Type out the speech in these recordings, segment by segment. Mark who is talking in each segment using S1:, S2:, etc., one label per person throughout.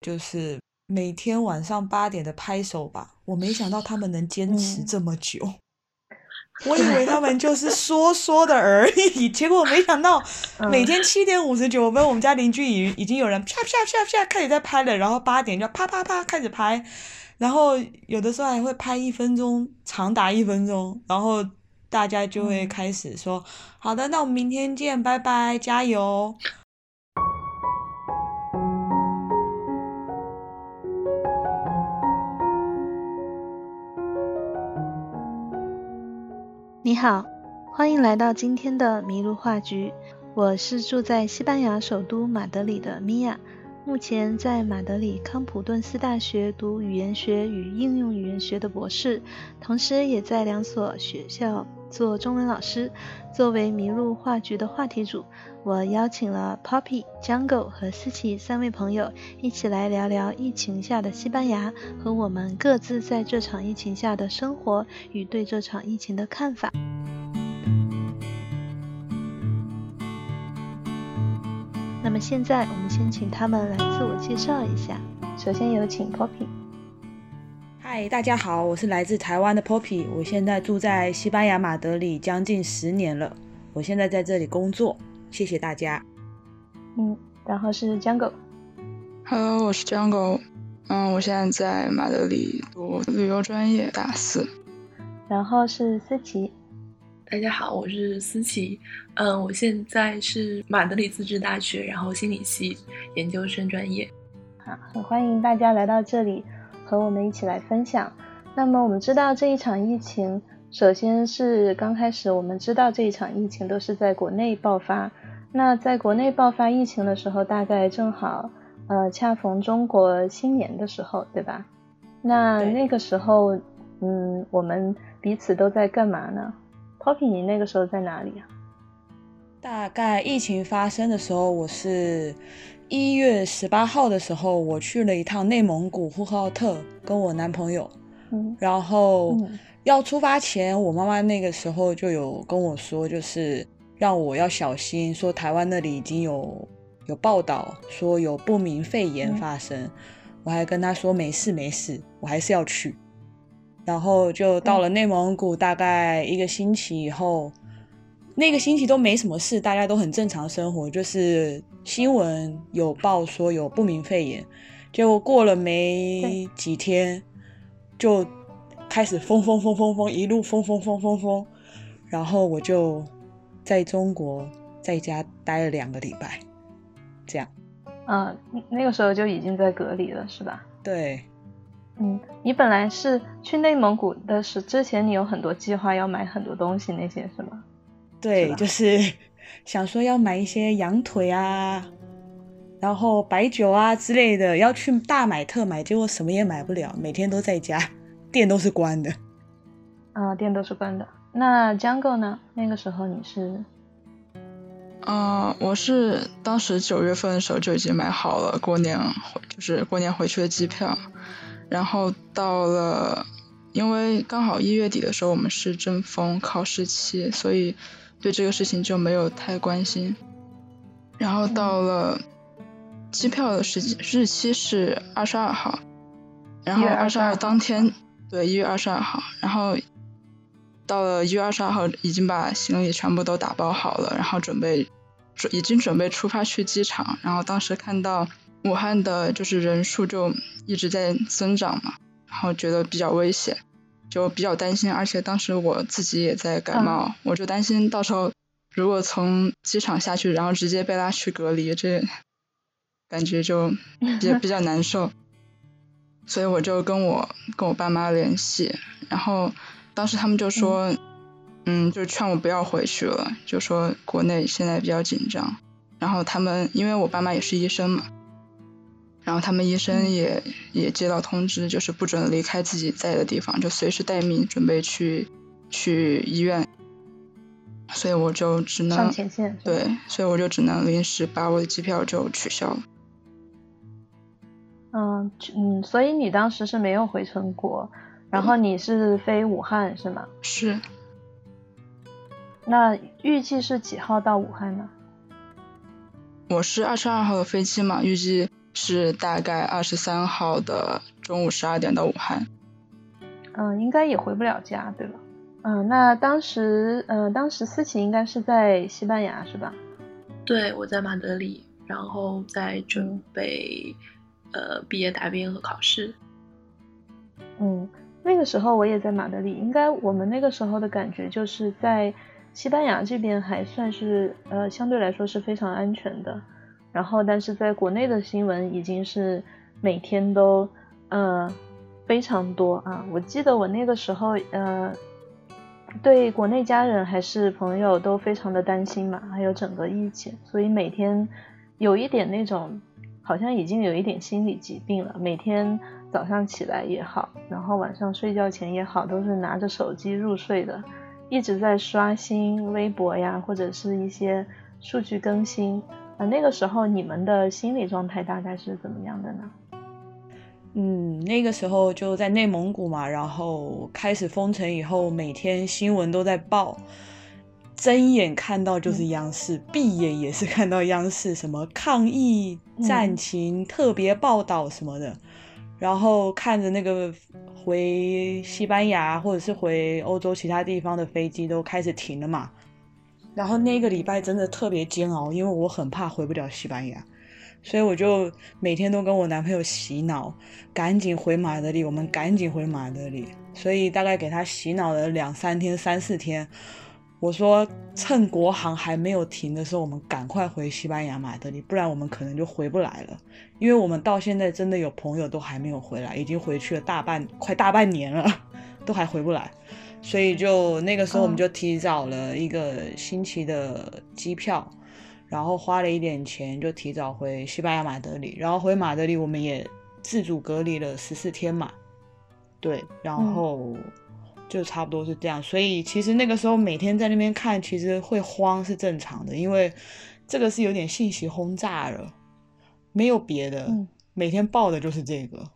S1: 就是每天晚上八点的拍手吧。我没想到他们能坚持这么久，我以为他们就是说说的而已，结果没想到每天七点五十九分，我们家邻居已已经有人啪啪啪啪开始在拍了，然后八点就啪啪啪开始拍，然后有的时候还会拍一分钟，长达一分钟，然后大家就会开始说：“好的，那我们明天见，拜拜，加油。”
S2: 好，欢迎来到今天的麋鹿话局。我是住在西班牙首都马德里的米娅，目前在马德里康普顿斯大学读语言学与应用语言学的博士，同时也在两所学校做中文老师。作为迷路话局的话题组，我邀请了 Poppy、Jungle 和思琪三位朋友一起来聊聊疫情下的西班牙和我们各自在这场疫情下的生活与对这场疫情的看法。那么现在我们先请他们来自我介绍一下。首先有请 Poppy。
S1: 嗨，大家好，我是来自台湾的 Poppy，我现在住在西班牙马德里将近十年了，我现在在这里工作，谢谢大家。
S2: 嗯，然后是 Jungle。
S3: Hello，我是 Jungle，嗯，我现在在马德里读旅游专业大四。
S2: 然后是思琪。
S4: 大家好，我是思琪，嗯，我现在是马德里自治大学，然后心理系研究生专业。
S2: 好，很欢迎大家来到这里和我们一起来分享。那么我们知道这一场疫情，首先是刚开始我们知道这一场疫情都是在国内爆发。那在国内爆发疫情的时候，大概正好呃恰逢中国新年的时候，对吧？那那个时候，嗯，我们彼此都在干嘛呢？Poppy，你那个时候在哪里啊？
S1: 大概疫情发生的时候，我是一月十八号的时候，我去了一趟内蒙古呼和浩特，跟我男朋友。嗯。然后要出发前，我妈妈那个时候就有跟我说，就是让我要小心，说台湾那里已经有有报道说有不明肺炎发生。我还跟她说没事没事，我还是要去。然后就到了内蒙古，大概一个星期以后，那个星期都没什么事，大家都很正常生活。就是新闻有报说有不明肺炎，结果过了没几天，就开始封封封封封，一路封封封封封。然后我就在中国在家待了两个礼拜，这样。
S2: 嗯，那个时候就已经在隔离了，是吧？
S1: 对。
S2: 嗯，你本来是去内蒙古的是之前你有很多计划要买很多东西那些是吗？
S1: 对，就是 想说要买一些羊腿啊，然后白酒啊之类的，要去大买特买，结果什么也买不了，每天都在家，店都是关的。
S2: 啊，店都是关的。那江哥呢？那个时候你是？
S3: 啊，我是当时九月份的时候就已经买好了过年回，就是过年回去的机票。然后到了，因为刚好一月底的时候我们是正逢考试期，所以对这个事情就没有太关心。然后到了机票的时日期是二十二号，然后二十二当天，对一月二十二号，然后到了一月二十二号已经把行李全部都打包好了，然后准备准已经准备出发去机场，然后当时看到。武汉的就是人数就一直在增长嘛，然后觉得比较危险，就比较担心，而且当时我自己也在感冒，我就担心到时候如果从机场下去，然后直接被拉去隔离，这感觉就也比较难受，所以我就跟我跟我爸妈联系，然后当时他们就说，嗯，就劝我不要回去了，就说国内现在比较紧张，然后他们因为我爸妈也是医生嘛。然后他们医生也也接到通知，就是不准离开自己在的地方，就随时待命，准备去去医院。所以我就只能
S2: 上前线。
S3: 对，所以我就只能临时把我的机票就取消了。
S2: 嗯嗯，所以你当时是没有回成国，然后你是飞武汉是吗？
S3: 是。
S2: 那预计是几号到武汉呢？
S3: 我是二十二号的飞机嘛，预计是大概二十三号的中午十二点到武汉。
S2: 嗯，应该也回不了家，对吧？嗯，那当时，嗯，当时思琪应该是在西班牙，是吧？
S4: 对，我在马德里，然后在准备，呃，毕业答辩和考试。
S2: 嗯，那个时候我也在马德里，应该我们那个时候的感觉就是在西班牙这边还算是，呃，相对来说是非常安全的。然后，但是在国内的新闻已经是每天都，呃，非常多啊。我记得我那个时候，呃。对国内家人还是朋友都非常的担心嘛，还有整个疫情，所以每天有一点那种好像已经有一点心理疾病了。每天早上起来也好，然后晚上睡觉前也好，都是拿着手机入睡的，一直在刷新微博呀，或者是一些数据更新。啊，那个时候你们的心理状态大概是怎么样的呢？
S1: 嗯，那个时候就在内蒙古嘛，然后开始封城以后，每天新闻都在报，睁眼看到就是央视，闭眼也是看到央视什么抗疫战情特别报道什么的，然后看着那个回西班牙或者是回欧洲其他地方的飞机都开始停了嘛，然后那个礼拜真的特别煎熬，因为我很怕回不了西班牙。所以我就每天都跟我男朋友洗脑，赶紧回马德里，我们赶紧回马德里。所以大概给他洗脑了两三天、三四天。我说趁国航还没有停的时候，我们赶快回西班牙马德里，不然我们可能就回不来了。因为我们到现在真的有朋友都还没有回来，已经回去了大半快大半年了，都还回不来。所以就那个时候我们就提早了一个星期的机票。然后花了一点钱，就提早回西班牙马德里。然后回马德里，我们也自主隔离了十四天嘛。对，然后就差不多是这样。所以其实那个时候每天在那边看，其实会慌是正常的，因为这个是有点信息轰炸了，没有别的，每天报的就是这个。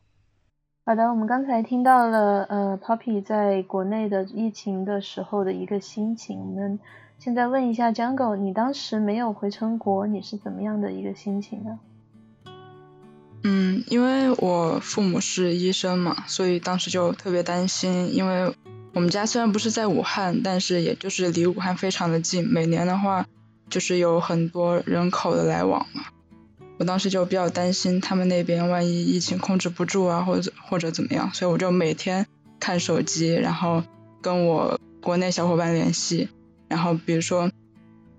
S2: 好的，我们刚才听到了呃，Poppy 在国内的疫情的时候的一个心情，我们。现在问一下 Jungle，你当时没有回成国，你是怎么样的一个心情呢？
S3: 嗯，因为我父母是医生嘛，所以当时就特别担心。因为我们家虽然不是在武汉，但是也就是离武汉非常的近，每年的话就是有很多人口的来往嘛。我当时就比较担心他们那边万一疫情控制不住啊，或者或者怎么样，所以我就每天看手机，然后跟我国内小伙伴联系。然后比如说，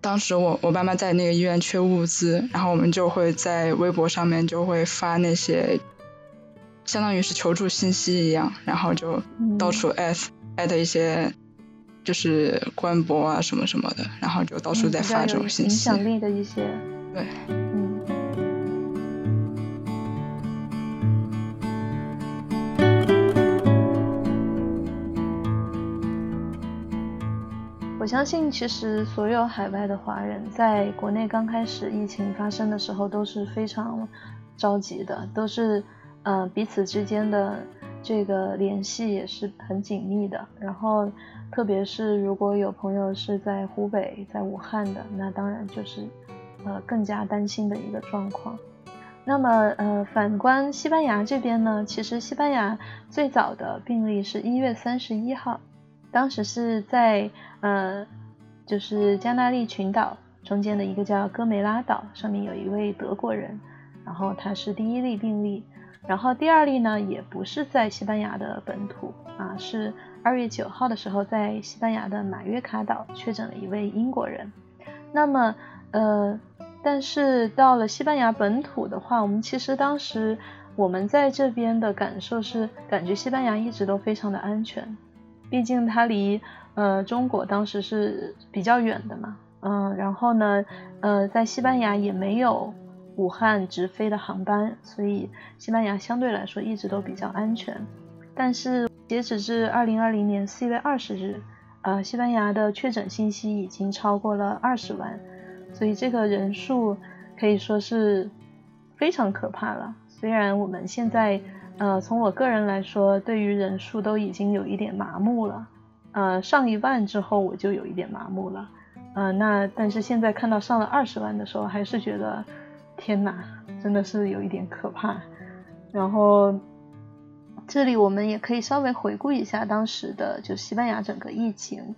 S3: 当时我我爸妈在那个医院缺物资，然后我们就会在微博上面就会发那些，相当于是求助信息一样，然后就到处艾特艾特一些，就是官博啊什么什么的，然后就到处在发这种信息。
S2: 影响力的一些。
S3: 对。
S2: 我相信，其实所有海外的华人在国内刚开始疫情发生的时候都是非常着急的，都是呃彼此之间的这个联系也是很紧密的。然后，特别是如果有朋友是在湖北、在武汉的，那当然就是呃更加担心的一个状况。那么呃，反观西班牙这边呢，其实西班牙最早的病例是一月三十一号。当时是在呃，就是加那利群岛中间的一个叫哥梅拉岛上面有一位德国人，然后他是第一例病例，然后第二例呢也不是在西班牙的本土啊，是二月九号的时候在西班牙的马约卡岛确诊了一位英国人。那么呃，但是到了西班牙本土的话，我们其实当时我们在这边的感受是，感觉西班牙一直都非常的安全。毕竟它离呃中国当时是比较远的嘛，嗯，然后呢，呃，在西班牙也没有武汉直飞的航班，所以西班牙相对来说一直都比较安全。但是截止至二零二零年四月二十日，呃，西班牙的确诊信息已经超过了二十万，所以这个人数可以说是非常可怕了。虽然我们现在。呃，从我个人来说，对于人数都已经有一点麻木了。呃，上一万之后我就有一点麻木了。呃，那但是现在看到上了二十万的时候，还是觉得天哪，真的是有一点可怕。然后这里我们也可以稍微回顾一下当时的就西班牙整个疫情，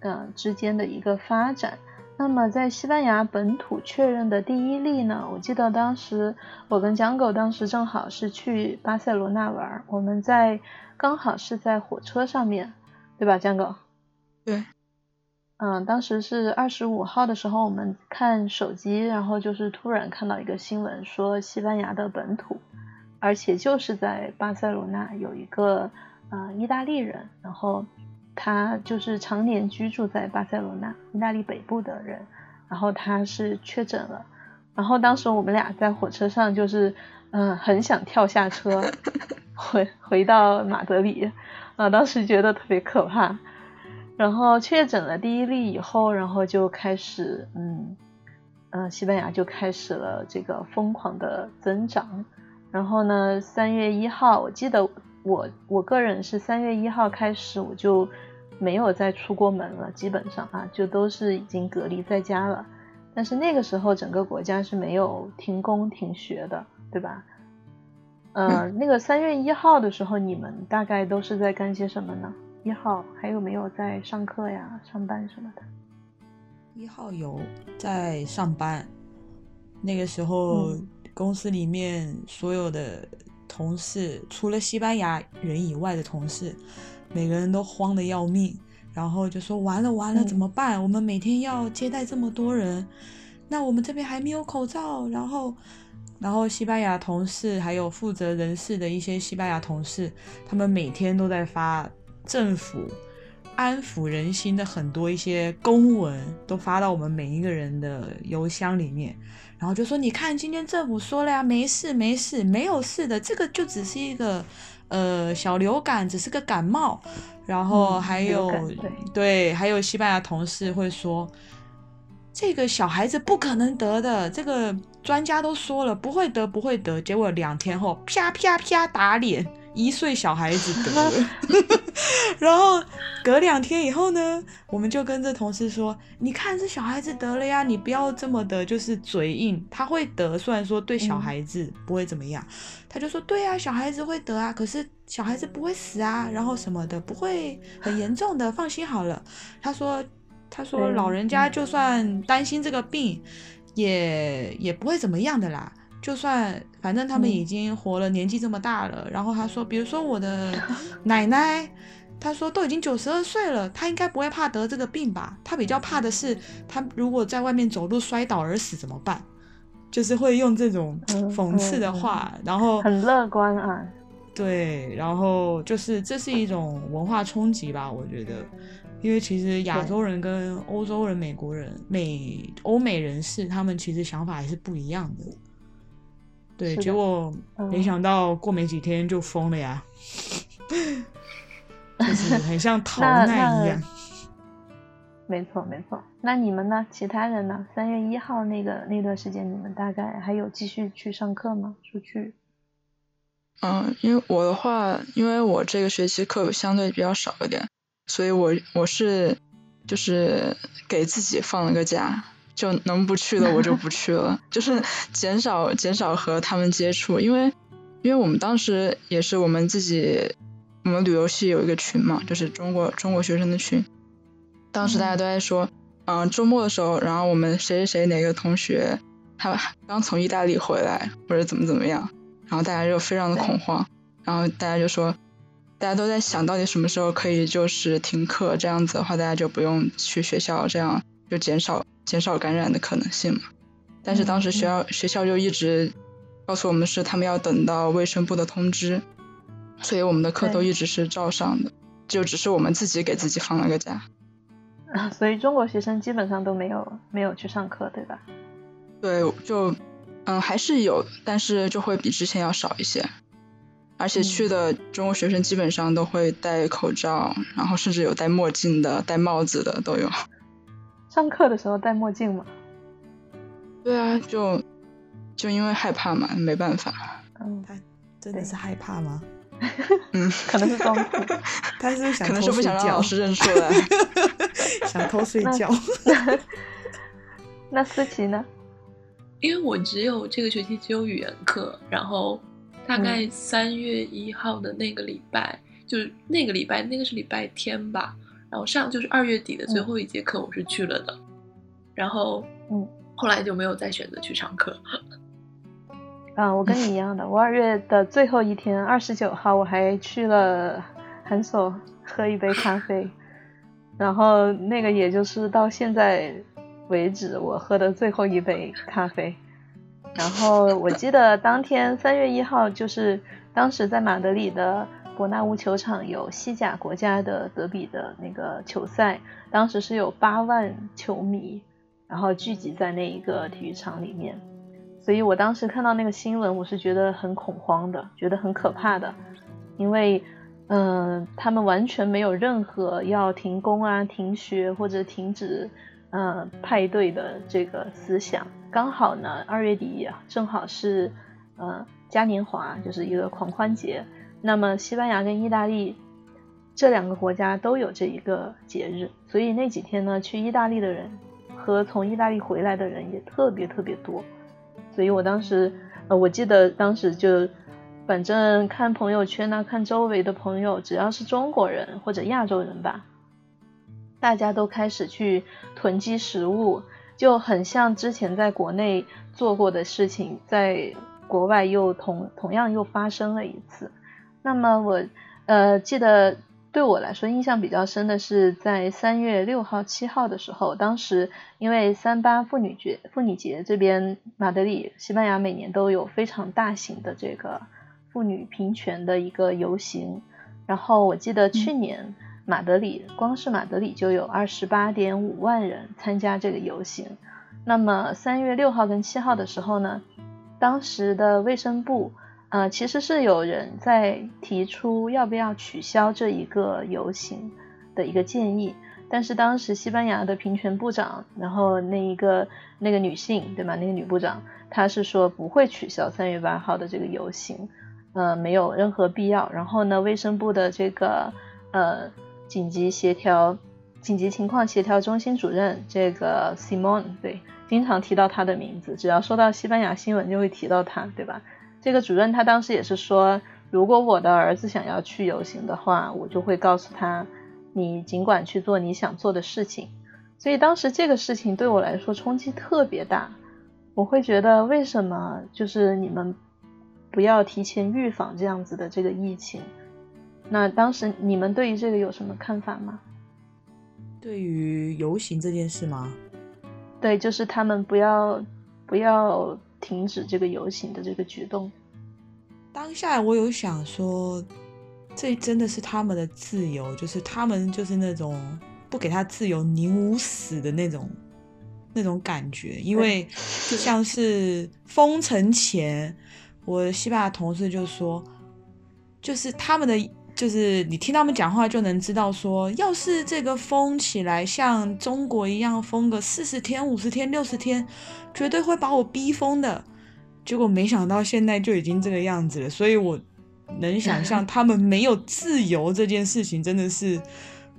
S2: 嗯之间的一个发展。那么在西班牙本土确认的第一例呢，我记得当时我跟蒋狗当时正好是去巴塞罗那玩，我们在刚好是在火车上面，对吧，蒋狗？
S3: 对。
S2: 嗯，当时是二十五号的时候，我们看手机，然后就是突然看到一个新闻，说西班牙的本土，而且就是在巴塞罗那有一个呃意大利人，然后他就是常年居住在巴塞罗那意大利北部的人，然后他是确诊了，然后当时我们俩在火车上就是嗯很想跳下车回回到马德里，啊，当时觉得特别可怕。然后确诊了第一例以后，然后就开始，嗯，嗯，西班牙就开始了这个疯狂的增长。然后呢，三月一号，我记得我我个人是三月一号开始，我就没有再出过门了，基本上啊，就都是已经隔离在家了。但是那个时候整个国家是没有停工停学的，对吧？嗯，那个三月一号的时候，你们大概都是在干些什么呢？一号还有没有在上课呀、上班什么的？
S1: 一号有在上班，那个时候公司里面所有的同事，除了西班牙人以外的同事，每个人都慌得要命，然后就说完了完了怎么办？我们每天要接待这么多人，那我们这边还没有口罩，然后，然后西班牙同事还有负责人事的一些西班牙同事，他们每天都在发。政府安抚人心的很多一些公文都发到我们每一个人的邮箱里面，然后就说：“你看，今天政府说了呀，没事没事，没有事的，这个就只是一个呃小流感，只是个感冒。”然后还有对，还有西班牙同事会说：“这个小孩子不可能得的，这个专家都说了不会得，不会得。”结果两天后，啪啪啪打脸。一岁小孩子得了，然后隔两天以后呢，我们就跟这同事说：“你看这小孩子得了呀，你不要这么的，就是嘴硬，他会得。虽然说对小孩子不会怎么样，他就说对啊，小孩子会得啊，可是小孩子不会死啊，然后什么的不会很严重的，放心好了。他说，他说老人家就算担心这个病，也也不会怎么样的啦。”就算反正他们已经活了年纪这么大了，然后他说，比如说我的 奶奶，他说都已经九十二岁了，他应该不会怕得这个病吧？他比较怕的是，他如果在外面走路摔倒而死怎么办？就是会用这种讽刺的话，然后
S2: 很乐观啊。
S1: 对，然后就是这是一种文化冲击吧？我觉得，因为其实亚洲人跟欧洲人、美国人、美欧美人士，他们其实想法还是不一样的。对，结果没想到过没几天就封了呀，就是很像 逃难一样。
S2: 没错没错，那你们呢？其他人呢？三月一号那个那段时间，你们大概还有继续去上课吗？出去？
S3: 嗯，因为我的话，因为我这个学期课相对比较少一点，所以我我是就是给自己放了个假。就能不去的我就 不去了，就是减少减少和他们接触，因为因为我们当时也是我们自己，我们旅游系有一个群嘛，就是中国中国学生的群，当时大家都在说，嗯，周末的时候，然后我们谁谁谁哪个同学他刚从意大利回来或者怎么怎么样，然后大家就非常的恐慌，然后大家就说，大家都在想到底什么时候可以就是停课，这样子的话大家就不用去学校，这样就减少。减少感染的可能性嘛？但是当时学校学校就一直告诉我们是他们要等到卫生部的通知，所以我们的课都一直是照上的，就只是我们自己给自己放了个假。
S2: 啊，所以中国学生基本上都没有没有去上课，对吧？
S3: 对，就嗯还是有，但是就会比之前要少一些，而且去的中国学生基本上都会戴口罩，然后甚至有戴墨镜的、戴帽子的都有。
S2: 上课的时候戴墨镜吗？
S3: 对啊，就就因为害怕嘛，没办法。
S1: 嗯，他真的是害怕吗？
S3: 嗯，
S2: 可能是装酷。
S1: 他是想
S3: 可能是不想让老师认出来，
S1: 想偷睡觉。
S2: 那思琪呢？
S4: 因为我只有这个学期只有语言课，然后大概三月一号的那个礼拜，就是那个礼拜那个是礼拜天吧，然后上就是二月底的最后一节课我是去了的，然后嗯，后来就没有再选择去上课。
S2: 啊，我跟你一样的，我二月的最后一天，二十九号我还去了韩所喝一杯咖啡，然后那个也就是到现在为止我喝的最后一杯咖啡。然后我记得当天三月一号就是当时在马德里的伯纳乌球场有西甲国家的德比的那个球赛，当时是有八万球迷，然后聚集在那一个体育场里面。所以我当时看到那个新闻，我是觉得很恐慌的，觉得很可怕的，因为，嗯，他们完全没有任何要停工啊、停学或者停止，嗯，派对的这个思想。刚好呢，二月底正好是，呃，嘉年华，就是一个狂欢节。那么西班牙跟意大利这两个国家都有这一个节日，所以那几天呢，去意大利的人和从意大利回来的人也特别特别多。所以我当时，呃，我记得当时就，反正看朋友圈呢，看周围的朋友，只要是中国人或者亚洲人吧，大家都开始去囤积食物，就很像之前在国内做过的事情，在国外又同同样又发生了一次。那么我，呃，记得。对我来说，印象比较深的是在三月六号、七号的时候，当时因为三八妇女节，妇女节这边马德里，西班牙每年都有非常大型的这个妇女平权的一个游行。然后我记得去年马德里，光是马德里就有二十八点五万人参加这个游行。那么三月六号跟七号的时候呢，当时的卫生部。呃，其实是有人在提出要不要取消这一个游行的一个建议，但是当时西班牙的平权部长，然后那一个那个女性，对吗？那个女部长，她是说不会取消三月八号的这个游行，呃，没有任何必要。然后呢，卫生部的这个呃紧急协调紧急情况协调中心主任这个 Simon，对，经常提到他的名字，只要说到西班牙新闻就会提到他，对吧？这个主任他当时也是说，如果我的儿子想要去游行的话，我就会告诉他，你尽管去做你想做的事情。所以当时这个事情对我来说冲击特别大，我会觉得为什么就是你们不要提前预防这样子的这个疫情？那当时你们对于这个有什么看法吗？
S1: 对于游行这件事吗？
S2: 对，就是他们不要不要。停止这个游行的这个举动。
S1: 当下我有想说，这真的是他们的自由，就是他们就是那种不给他自由宁无死的那种那种感觉。因为就像是封城前，我西班牙同事就说，就是他们的。就是你听他们讲话就能知道，说要是这个封起来像中国一样封个四十天、五十天、六十天，绝对会把我逼疯的。结果没想到现在就已经这个样子了，所以我能想象他们没有自由这件事情，真的是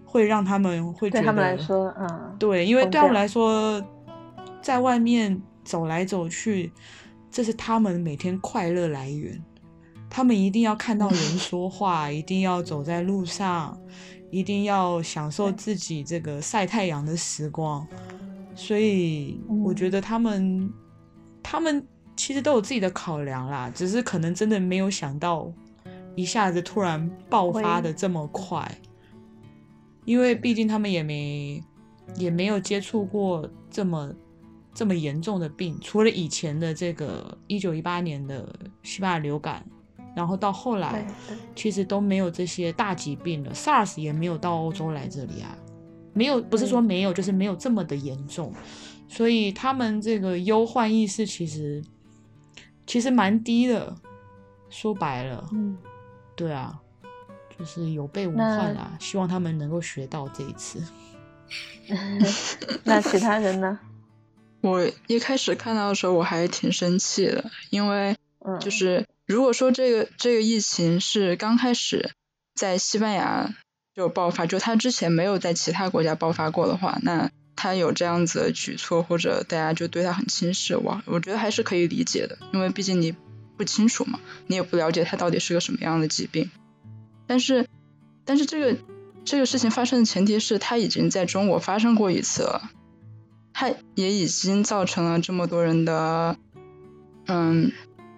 S1: 会让他们会觉得
S2: 对他们来说，嗯，
S1: 对，因为对他们来说，在外面走来走去，这是他们每天快乐来源。他们一定要看到人说话，一定要走在路上，一定要享受自己这个晒太阳的时光。所以我觉得他们，他们其实都有自己的考量啦，只是可能真的没有想到一下子突然爆发的这么快，因为毕竟他们也没也没有接触过这么这么严重的病，除了以前的这个一九一八年的西班牙流感。然后到后来，其实都没有这些大疾病了，SARS 也没有到欧洲来这里啊，没有，不是说没有，就是没有这么的严重，所以他们这个忧患意识其实其实蛮低的，说白了，嗯，对啊，就是有备无患啦，希望他们能够学到这一次。
S2: 那其他人呢？
S3: 我一开始看到的时候我还挺生气的，因为就是。如果说这个这个疫情是刚开始在西班牙就爆发，就它之前没有在其他国家爆发过的话，那他有这样子的举措，或者大家就对他很轻视，我我觉得还是可以理解的，因为毕竟你不清楚嘛，你也不了解他到底是个什么样的疾病。但是，但是这个这个事情发生的前提是他已经在中国发生过一次了，他也已经造成了这么多人的嗯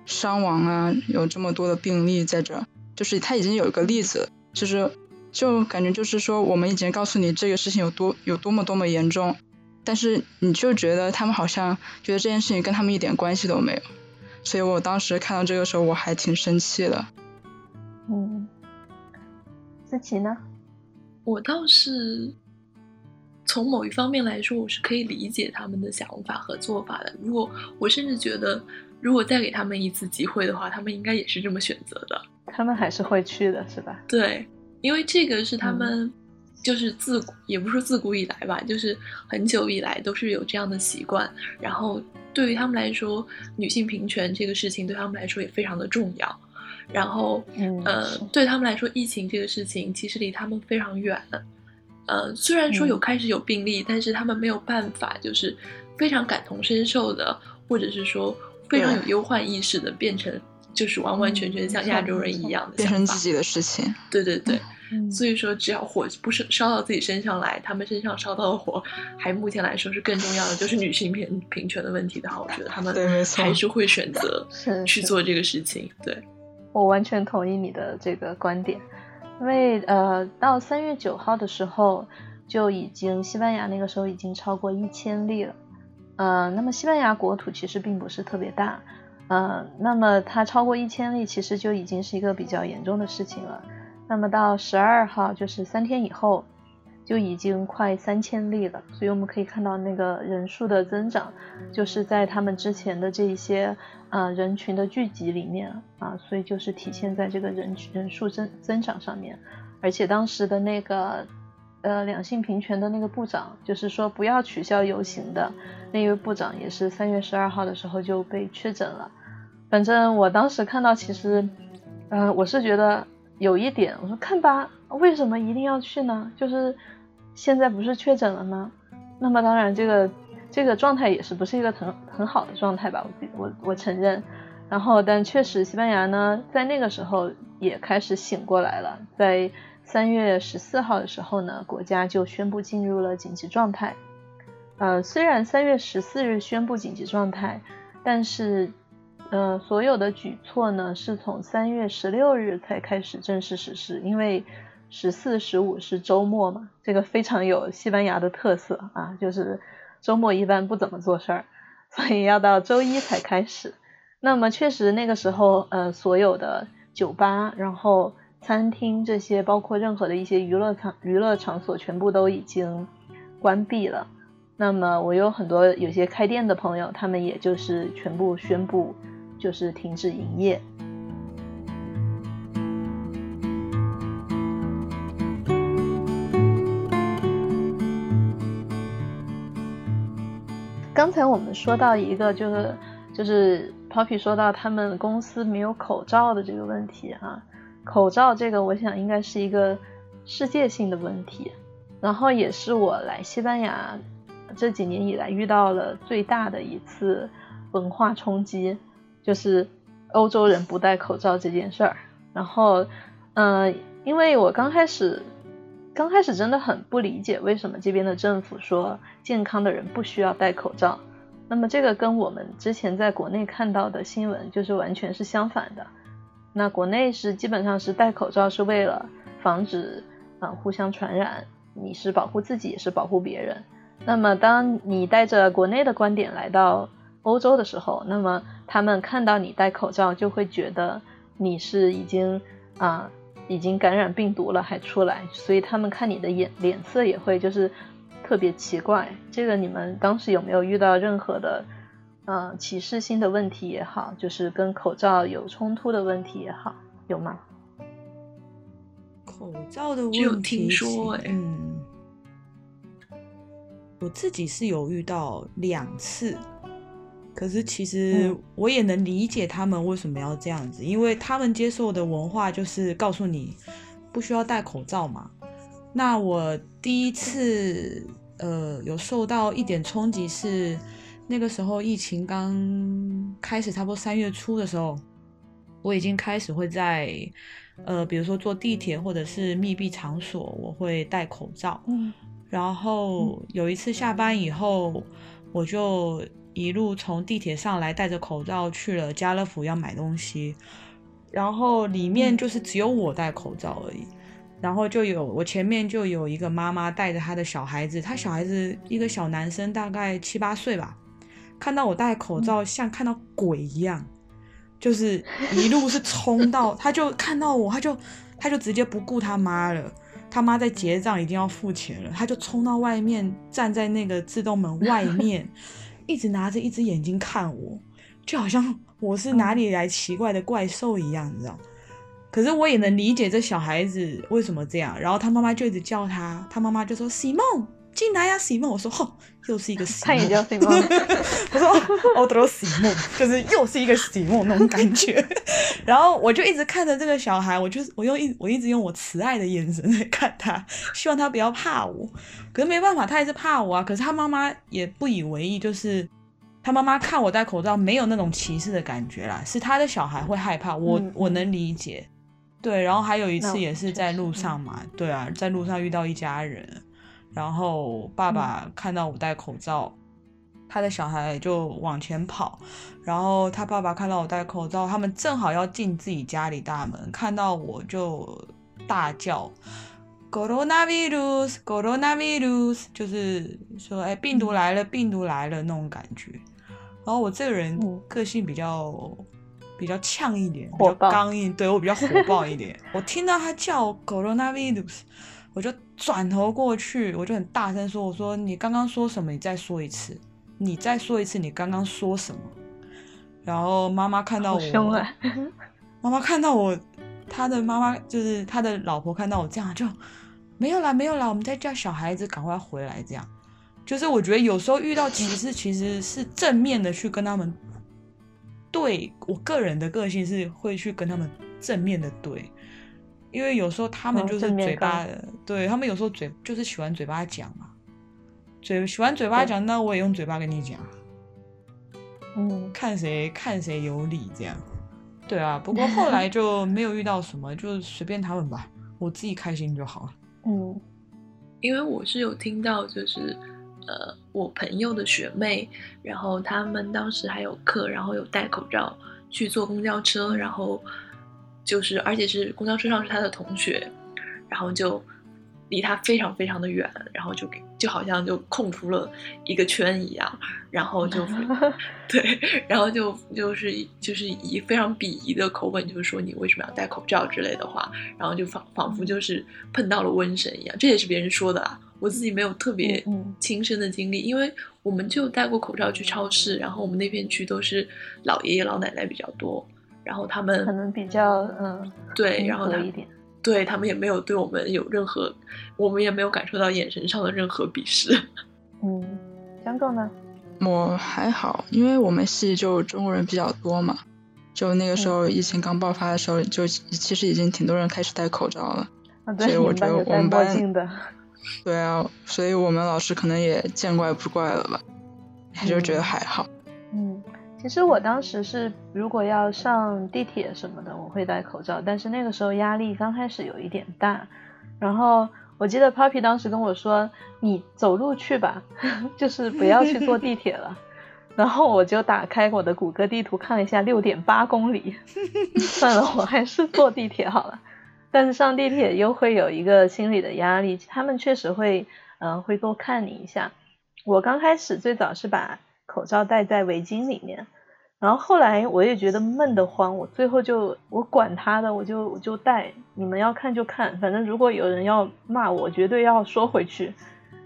S3: 伤亡啊，有这么多的病例在这，就是他已经有一个例子，就是。就感觉就是说，我们已经告诉你这个事情有多有多么多么严重，但是你就觉得他们好像觉得这件事情跟他们一点关系都没有，所以我当时看到这个时候我还挺生气的。
S2: 嗯，思琪呢？
S4: 我倒是从某一方面来说，我是可以理解他们的想法和做法的。如果我甚至觉得，如果再给他们一次机会的话，他们应该也是这么选择的。
S2: 他们还是会去的，是吧？
S4: 对。因为这个是他们，就是自古也不是自古以来吧，就是很久以来都是有这样的习惯。然后对于他们来说，女性平权这个事情对他们来说也非常的重要。然后，呃，对他们来说，疫情这个事情其实离他们非常远。呃，虽然说有开始有病例，但是他们没有办法，就是非常感同身受的，或者是说非常有忧患意识的，变成就是完完全全像亚洲人一样的
S3: 变成自己的事情。
S4: 对对对。所以说，只要火不是烧到自己身上来，他们身上烧到的火，还目前来说是更重要的，就是女性平平权的问题的话，我觉得他们还是会选择去做这个事情。对，
S2: 我完全同意你的这个观点，因为呃，到三月九号的时候就已经西班牙那个时候已经超过一千例了，呃，那么西班牙国土其实并不是特别大，呃，那么它超过一千例，其实就已经是一个比较严重的事情了。那么到十二号，就是三天以后，就已经快三千例了。所以我们可以看到那个人数的增长，就是在他们之前的这一些呃人群的聚集里面啊，所以就是体现在这个人人数增增长上面。而且当时的那个呃两性平权的那个部长，就是说不要取消游行的那一位部长，也是三月十二号的时候就被确诊了。反正我当时看到，其实嗯，我是觉得。有一点，我说看吧，为什么一定要去呢？就是现在不是确诊了吗？那么当然，这个这个状态也是不是一个很很好的状态吧？我我我承认。然后，但确实，西班牙呢，在那个时候也开始醒过来了。在三月十四号的时候呢，国家就宣布进入了紧急状态。呃，虽然三月十四日宣布紧急状态，但是。呃，所有的举措呢，是从三月十六日才开始正式实施，因为十四、十五是周末嘛，这个非常有西班牙的特色啊，就是周末一般不怎么做事儿，所以要到周一才开始。那么确实那个时候，呃，所有的酒吧、然后餐厅这些，包括任何的一些娱乐场娱乐场所，全部都已经关闭了。那么我有很多有些开店的朋友，他们也就是全部宣布。就是停止营业。刚才我们说到一个，就是就是 Poppy 说到他们公司没有口罩的这个问题啊，口罩这个我想应该是一个世界性的问题，然后也是我来西班牙这几年以来遇到了最大的一次文化冲击。就是欧洲人不戴口罩这件事儿，然后，嗯，因为我刚开始，刚开始真的很不理解为什么这边的政府说健康的人不需要戴口罩，那么这个跟我们之前在国内看到的新闻就是完全是相反的。那国内是基本上是戴口罩是为了防止啊互相传染，你是保护自己也是保护别人。那么当你带着国内的观点来到欧洲的时候，那么他们看到你戴口罩，就会觉得你是已经啊已经感染病毒了还出来，所以他们看你的眼脸色也会就是特别奇怪。这个你们当时有没有遇到任何的呃歧视性的问题也好，就是跟口罩有冲突的问题也好，有吗？
S1: 口罩的问题，有
S4: 听说
S1: 嗯，我自己是有遇到两次。可是其实我也能理解他们为什么要这样子，因为他们接受的文化就是告诉你不需要戴口罩嘛。那我第一次呃有受到一点冲击，是那个时候疫情刚开始，差不多三月初的时候，我已经开始会在呃比如说坐地铁或者是密闭场所，我会戴口罩。嗯。然后有一次下班以后，我就一路从地铁上来，戴着口罩去了家乐福要买东西。然后里面就是只有我戴口罩而已，然后就有我前面就有一个妈妈带着她的小孩子，她小孩子一个小男生大概七八岁吧，看到我戴口罩像看到鬼一样，就是一路是冲到，他就看到我，他就他就直接不顾他妈了，他妈在结账已经要付钱了，他就冲到外面站在那个自动门外面，一直拿着一只眼睛看我，就好像。我是哪里来奇怪的怪兽一样，你知道？可是我也能理解这小孩子为什么这样。然后他妈妈就一直叫他，他妈妈就说：“喜梦进来呀，喜梦。”我说：“吼，又是一个喜梦。”
S2: 他也叫喜梦。
S1: 我说：“哦，都喜梦，就 是又是一个喜梦那种感觉。”然后我就一直看着这个小孩，我就我用一我一直用我慈爱的眼神在看他，希望他不要怕我。可是没办法，他还是怕我啊。可是他妈妈也不以为意，就是。他妈妈看我戴口罩，没有那种歧视的感觉啦，是他的小孩会害怕，我我能理解。对，然后还有一次也是在路上嘛，对啊，在路上遇到一家人，然后爸爸看到我戴口罩，他的小孩就往前跑，然后他爸爸看到我戴口罩，他们正好要进自己家里大门，看到我就大叫，coronavirus，coronavirus，就是说，哎，病毒来了，病毒来了那种感觉。然后我这个人个性比较比较呛一点，比较刚硬，对我比较火爆一点。我听到他叫 coronavirus，我就转头过去，我就很大声说：“我说你刚刚说什么？你再说一次，你再说一次，你刚刚说什么？”然后妈妈看到我，妈妈看到我，他的妈妈就是他的老婆看到我这样就没有啦，没有啦，我们在叫小孩子赶快回来这样。就是我觉得有时候遇到歧视，其实是正面的去跟他们对。我个人的个性是会去跟他们正面的对，因为有时候他们就是嘴巴，对他们有时候嘴就是喜欢嘴巴讲嘛，嘴喜欢嘴巴讲，那我也用嘴巴跟你讲，
S2: 嗯，
S1: 看谁看谁有理这样，对啊。不过后来就 没有遇到什么，就随便他们吧，我自己开心就好了。
S2: 嗯，
S4: 因为我是有听到就是。呃，我朋友的学妹，然后他们当时还有课，然后有戴口罩去坐公交车，然后就是而且是公交车上是他的同学，然后就离他非常非常的远，然后就给就好像就空出了一个圈一样，然后就 对，然后就就是就是以非常鄙夷的口吻，就是说你为什么要戴口罩之类的话，然后就仿仿佛就是碰到了瘟神一样，这也是别人说的啊。我自己没有特别亲身的经历，因为我们就戴过口罩去超市，然后我们那片区都是老爷爷老奶奶比较多，然后他们
S2: 可能比较嗯
S4: 对，然后他
S2: 一点，
S4: 对他们也没有对我们有任何，我们也没有感受到眼神上的任何鄙视。
S2: 嗯，江总呢？
S3: 我还好，因为我们系就中国人比较多嘛，就那个时候疫情刚爆发的时候，就其实已经挺多人开始戴口罩了，所以我觉得我们班。对啊，所以我们老师可能也见怪不怪了吧，也就觉得还好。
S2: 嗯，其实我当时是如果要上地铁什么的，我会戴口罩，但是那个时候压力刚开始有一点大。然后我记得 Papi 当时跟我说：“你走路去吧，就是不要去坐地铁了。”然后我就打开我的谷歌地图看了一下，六点八公里，算了，我还是坐地铁好了。但是上地铁又会有一个心理的压力，他们确实会，嗯，会多看你一下。我刚开始最早是把口罩戴在围巾里面，然后后来我也觉得闷得慌，我最后就我管他的，我就我就带，你们要看就看，反正如果有人要骂我，绝对要说回去。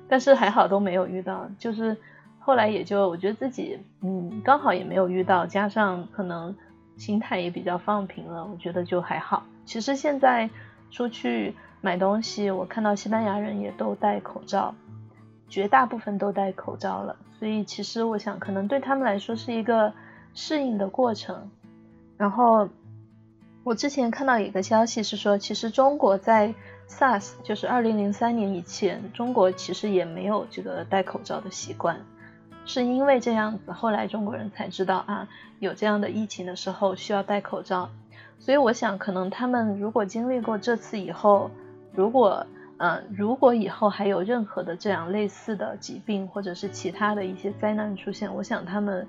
S2: 但是还好都没有遇到，就是后来也就我觉得自己，嗯，刚好也没有遇到，加上可能心态也比较放平了，我觉得就还好。其实现在出去买东西，我看到西班牙人也都戴口罩，绝大部分都戴口罩了。所以其实我想，可能对他们来说是一个适应的过程。然后我之前看到一个消息是说，其实中国在 SARS，就是二零零三年以前，中国其实也没有这个戴口罩的习惯，是因为这样子，后来中国人才知道啊，有这样的疫情的时候需要戴口罩。所以我想，可能他们如果经历过这次以后，如果嗯，如果以后还有任何的这样类似的疾病或者是其他的一些灾难出现，我想他们。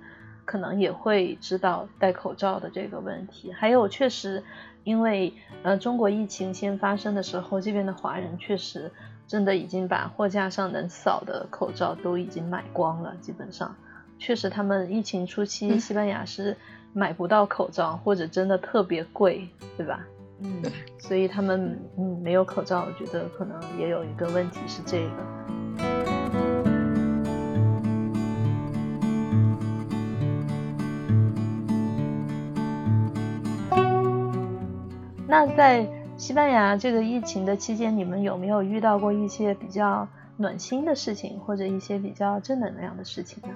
S2: 可能也会知道戴口罩的这个问题，还有确实，因为呃中国疫情先发生的时候，这边的华人确实真的已经把货架上能扫的口罩都已经买光了，基本上，确实他们疫情初期西班牙是买不到口罩，或者真的特别贵，对吧？
S3: 嗯，
S2: 所以他们嗯没有口罩，我觉得可能也有一个问题是这个。那在西班牙这个疫情的期间，你们有没有遇到过一些比较暖心的事情，或者一些比较正能量的事情呢？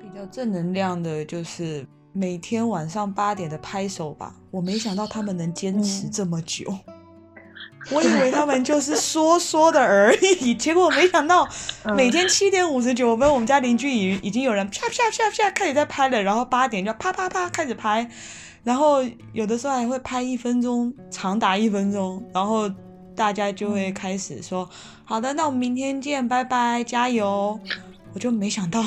S1: 比较正能量的就是每天晚上八点的拍手吧。我没想到他们能坚持这么久，我以为他们就是说说的而已，结果没想到每天七点五十九分，我们家邻居已已经有人啪啪啪啪开始在拍了，然后八点就啪啪啪开始拍。然后有的时候还会拍一分钟，长达一分钟，然后大家就会开始说：“好的，那我们明天见，拜拜，加油！” 我就没想到，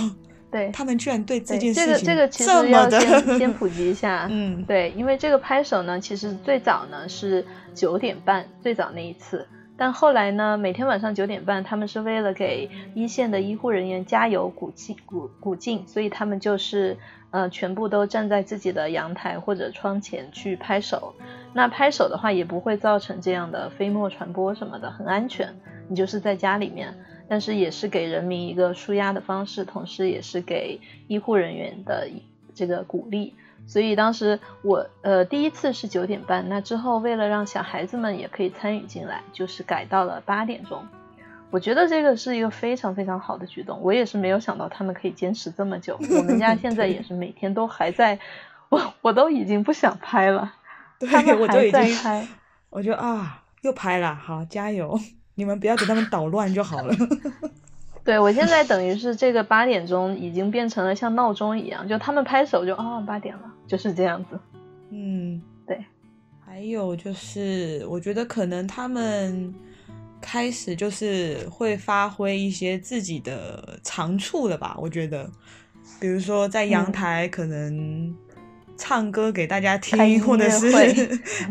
S2: 对
S1: 他们居然对这件事
S2: 情这个这个其
S1: 实要
S2: 先先普及一下，
S1: 嗯，
S2: 对，因为这个拍手呢，其实最早呢是九点半，最早那一次，但后来呢，每天晚上九点半，他们是为了给一线的医护人员加油鼓劲鼓鼓劲，所以他们就是。呃，全部都站在自己的阳台或者窗前去拍手。那拍手的话，也不会造成这样的飞沫传播什么的，很安全。你就是在家里面，但是也是给人民一个舒压的方式，同时也是给医护人员的这个鼓励。所以当时我呃第一次是九点半，那之后为了让小孩子们也可以参与进来，就是改到了八点钟。我觉得这个是一个非常非常好的举动，我也是没有想到他们可以坚持这么久。我们家现在也是每天都还在，我我都已经不想拍了，他们还在拍，
S1: 我就啊又拍了，好加油，你们不要给他们捣乱就好了。
S2: 对我现在等于是这个八点钟已经变成了像闹钟一样，就他们拍手就啊八点了，就是这样子。
S1: 嗯，
S2: 对。
S1: 还有就是我觉得可能他们。开始就是会发挥一些自己的长处了吧？我觉得，比如说在阳台可能唱歌给大家听，或者是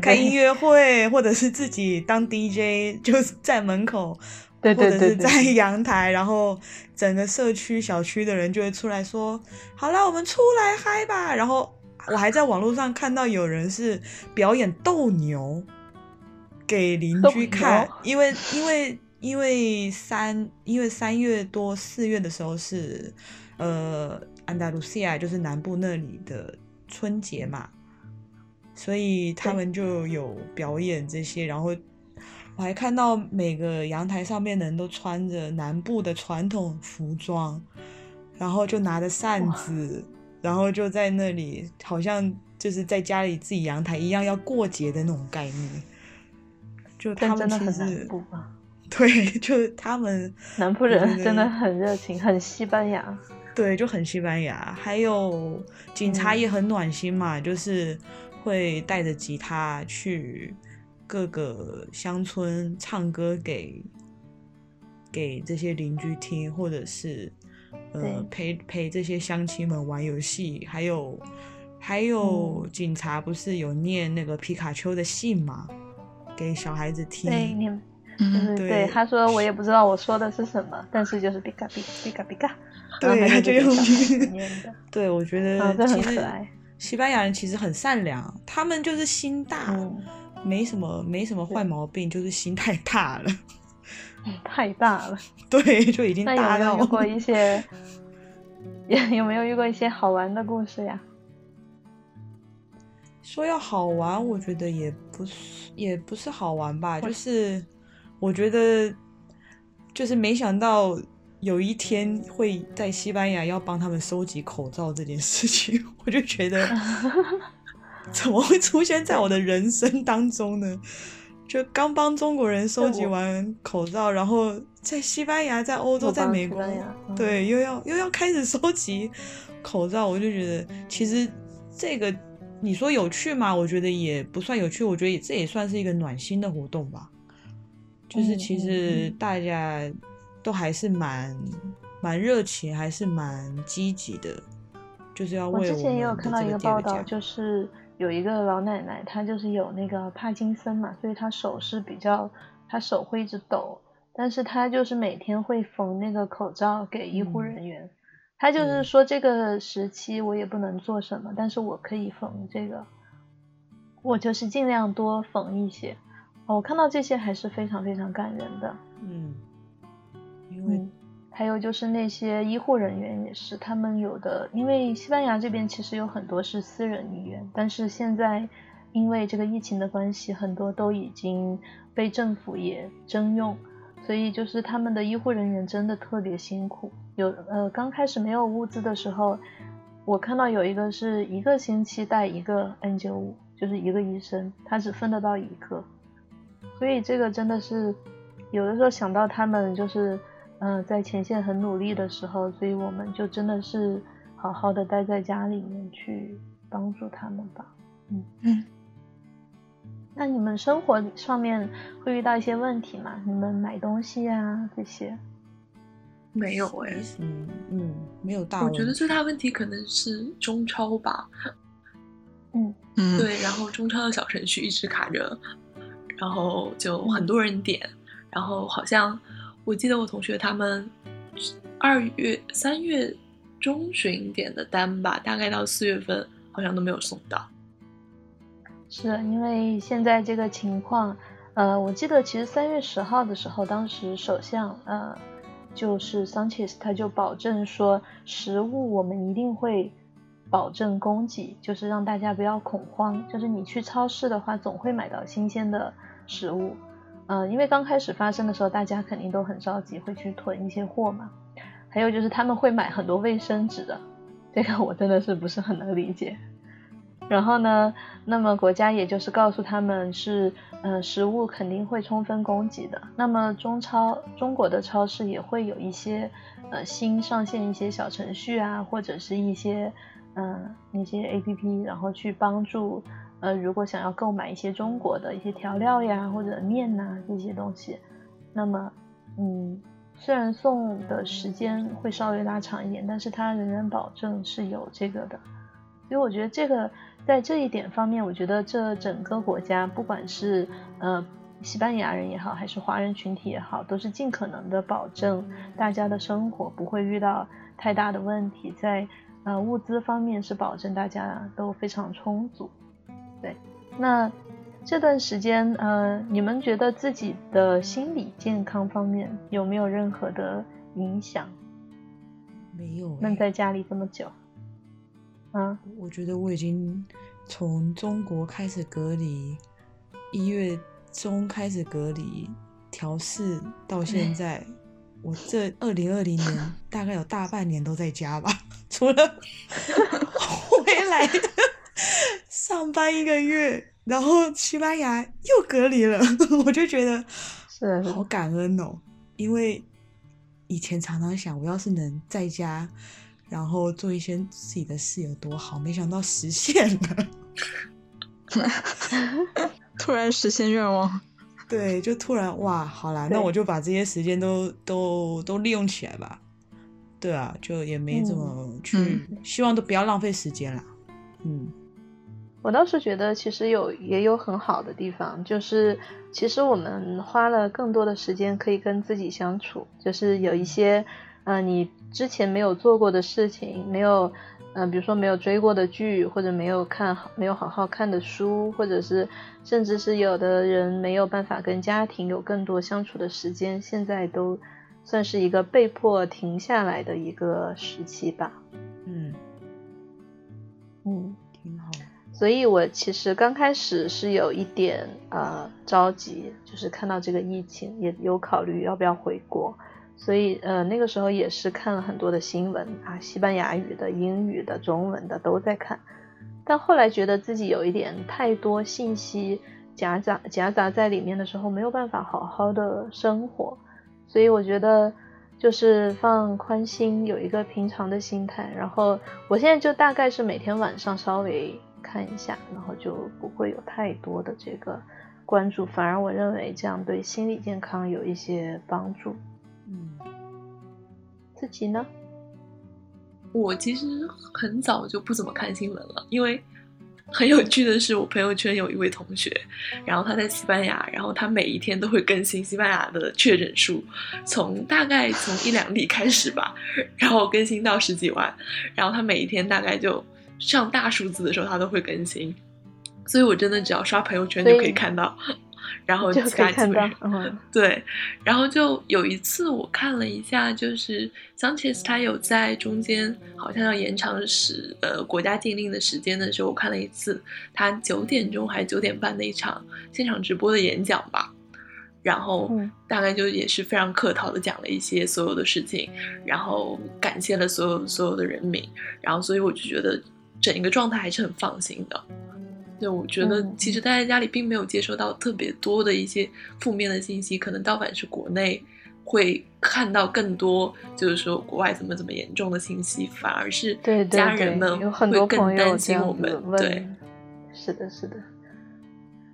S1: 开 音乐会，或者是自己当 DJ，就是 在门口，
S2: 或
S1: 者是在阳台，然后整个社区小区的人就会出来说：“好了，我们出来嗨吧！”然后我还在网络上看到有人是表演斗牛。给邻居看，因为因为因为三因为三月多四月的时候是呃安达卢西亚就是南部那里的春节嘛，所以他们就有表演这些，然后我还看到每个阳台上面的人都穿着南部的传统服装，然后就拿着扇子，然后就在那里好像就是在家里自己阳台一样要过节的那种概念。就他们其实，对，就他们
S2: 南部人真的很热情，很西班牙。
S1: 对，就很西班牙。还有警察也很暖心嘛，就是会带着吉他去各个乡村唱歌给给这些邻居听，或者是呃陪陪这些乡亲们玩游戏。还有还有警察不是有念那个皮卡丘的信吗？给小孩子听，
S2: 对，你，嗯，对，他说我也不知道我说的是什么，但是就是比卡比比卡比卡，
S1: 对，
S2: 他就
S1: 用
S2: 念的，
S1: 对，我觉得
S2: 其实
S1: 西班牙人其实很善良，他们就是心大，没什么没什么坏毛病，就是心太大了，
S2: 太大了，
S1: 对，就已经大
S2: 到。有没有遇过一些，有有没有遇过一些好玩的故事呀？
S1: 说要好玩，我觉得也不是，也不是好玩吧。就是我觉得，就是没想到有一天会在西班牙要帮他们收集口罩这件事情，我就觉得 怎么会出现在我的人生当中呢？就刚帮中国人收集完口罩，然后在西班牙、在欧洲、在美国，对，又要又要开始收集口罩，我就觉得其实这个你说有趣吗？我觉得也不算有趣，我觉得这也算是一个暖心的活动吧。就是其实大家都还是蛮蛮热情，还是蛮积极的，就是要为
S2: 我之前也有看到一个报道，就是。有一个老奶奶，她就是有那个帕金森嘛，所以她手是比较，她手会一直抖，但是她就是每天会缝那个口罩给医护人员。她就是说这个时期我也不能做什么，但是我可以缝这个，我就是尽量多缝一些。我看到这些还是非常非常感人的。
S1: 嗯，因为。
S2: 还有就是那些医护人员也是，他们有的，因为西班牙这边其实有很多是私人医院，但是现在因为这个疫情的关系，很多都已经被政府也征用，所以就是他们的医护人员真的特别辛苦。有呃，刚开始没有物资的时候，我看到有一个是一个星期带一个 N95，就是一个医生，他只分得到一个，所以这个真的是有的时候想到他们就是。嗯，在前线很努力的时候，所以我们就真的是好好的待在家里面去帮助他们吧。嗯嗯。那你们生活上面会遇到一些问题吗？你们买东西啊这些？
S4: 没有哎，
S1: 嗯嗯，没有大。
S4: 我觉得最大问题可能是中超吧。
S2: 嗯
S3: 嗯。
S4: 对，然后中超的小程序一直卡着，然后就很多人点，然后好像。我记得我同学他们二月三月中旬点的单吧，大概到四月份好像都没有送到。
S2: 是因为现在这个情况，呃，我记得其实三月十号的时候，当时首相呃就是桑切斯他就保证说，食物我们一定会保证供给，就是让大家不要恐慌，就是你去超市的话，总会买到新鲜的食物。嗯，因为刚开始发生的时候，大家肯定都很着急，会去囤一些货嘛。还有就是他们会买很多卫生纸的，这个我真的是不是很能理解。然后呢，那么国家也就是告诉他们是，嗯，食物肯定会充分供给的。那么中超中国的超市也会有一些，呃，新上线一些小程序啊，或者是一些，嗯，那些 A P P，然后去帮助。呃，如果想要购买一些中国的一些调料呀，或者面呐这些东西，那么，嗯，虽然送的时间会稍微拉长一点，但是它仍然保证是有这个的。所以我觉得这个在这一点方面，我觉得这整个国家，不管是呃西班牙人也好，还是华人群体也好，都是尽可能的保证大家的生活不会遇到太大的问题，在呃物资方面是保证大家都非常充足。对，那这段时间，呃，你们觉得自己的心理健康方面有没有任何的影响？
S1: 没有。
S2: 闷在家里这么久，啊？
S1: 我觉得我已经从中国开始隔离，一月中开始隔离调试到现在，我这二零二零年 大概有大半年都在家吧，除了 回来的。上班一个月，然后西班牙又隔离了，我就觉得
S2: 是
S1: 好感恩哦。因为以前常常想，我要是能在家，然后做一些自己的事有多好，没想到实现了。
S3: 突然实现愿望，
S1: 对，就突然哇，好啦，那我就把这些时间都都都利用起来吧。对啊，就也没怎么去，希望都不要浪费时间啦。嗯。
S2: 我倒是觉得，其实有也有很好的地方，就是其实我们花了更多的时间可以跟自己相处，就是有一些，嗯，你之前没有做过的事情，没有，嗯，比如说没有追过的剧，或者没有看没有好好看的书，或者是甚至是有的人没有办法跟家庭有更多相处的时间，现在都算是一个被迫停下来的一个时期吧。
S1: 嗯，
S2: 嗯，
S1: 挺好。
S2: 所以，我其实刚开始是有一点呃着急，就是看到这个疫情，也有考虑要不要回国。所以，呃，那个时候也是看了很多的新闻啊，西班牙语的、英语的、中文的都在看。但后来觉得自己有一点太多信息夹杂夹杂在里面的时候，没有办法好好的生活，所以我觉得就是放宽心，有一个平常的心态。然后我现在就大概是每天晚上稍微看一下，然后就不会有太多的这个关注，反而我认为这样对心理健康有一些帮助。嗯，自己呢？
S4: 我其实很早就不怎么看新闻了，因为很有趣的是，我朋友圈有一位同学，然后他在西班牙，然后他每一天都会更新西班牙的确诊数，从大概从一两例开始吧，然后更新到十几万，然后他每一天大概就上大数字的时候，他都会更新，所以我真的只要刷朋友圈就可以看到。然后其他基本上对，然后就有一次我看了一下，就是 Sanchez 他有在中间好像要延长时呃国家禁令的时间的时候，我看了一次他九点钟还是九点半的一场现场直播的演讲吧，然后大概就也是非常客套的讲了一些所有的事情，然后感谢了所有所有的人民，然后所以我就觉得整一个状态还是很放心的。对，我觉得其实待在家里并没有接收到特别多的一些负面的信息，可能倒反是国内会看到更多，就是说国外怎么怎么严重的信息，反而是家人们会更担心我们。对，
S2: 是的，是的。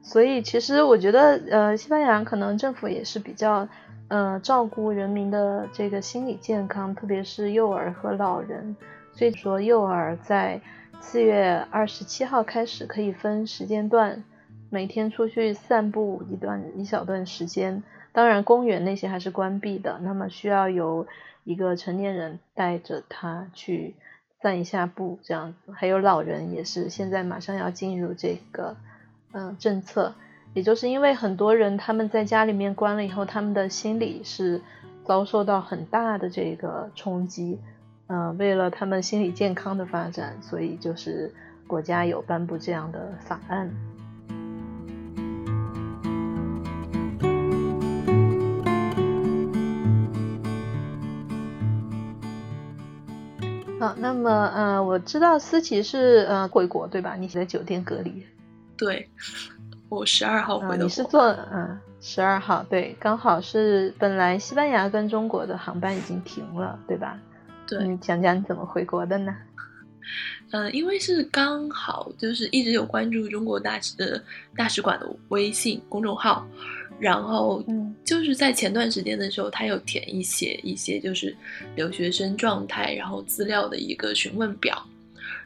S2: 所以其实我觉得，呃，西班牙可能政府也是比较，呃，照顾人民的这个心理健康，特别是幼儿和老人。所以说，幼儿在。四月二十七号开始可以分时间段，每天出去散步一段一小段时间。当然，公园那些还是关闭的，那么需要有一个成年人带着他去散一下步，这样子。还有老人也是，现在马上要进入这个嗯政策，也就是因为很多人他们在家里面关了以后，他们的心理是遭受到很大的这个冲击。嗯，为了他们心理健康的发展，所以就是国家有颁布这样的法案。好，那么呃，我知道思琪是呃回国对吧？你在酒店隔离？
S4: 对，我十二号回的。
S2: 你是坐嗯十二号？对，刚好是本来西班牙跟中国的航班已经停了，对吧？你讲讲怎么回国的呢？
S4: 嗯，因为是刚好就是一直有关注中国大使的大使馆的微信公众号，然后就是在前段时间的时候，他有填一些一些就是留学生状态，然后资料的一个询问表，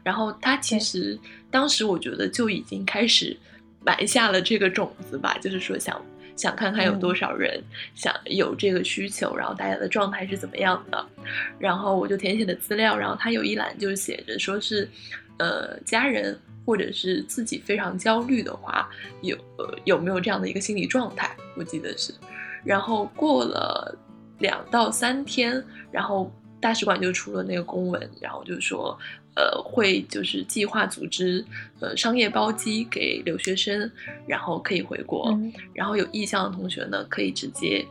S4: 然后他其实当时我觉得就已经开始埋下了这个种子吧，就是说想。想看看有多少人想有这个需求，然后大家的状态是怎么样的，然后我就填写的资料，然后他有一栏就写着说是，呃，家人或者是自己非常焦虑的话，有呃有没有这样的一个心理状态？我记得是，然后过了两到三天，然后大使馆就出了那个公文，然后就说。呃，会就是计划组织呃商业包机给留学生，然后可以回国，然后有意向的同学呢，可以直接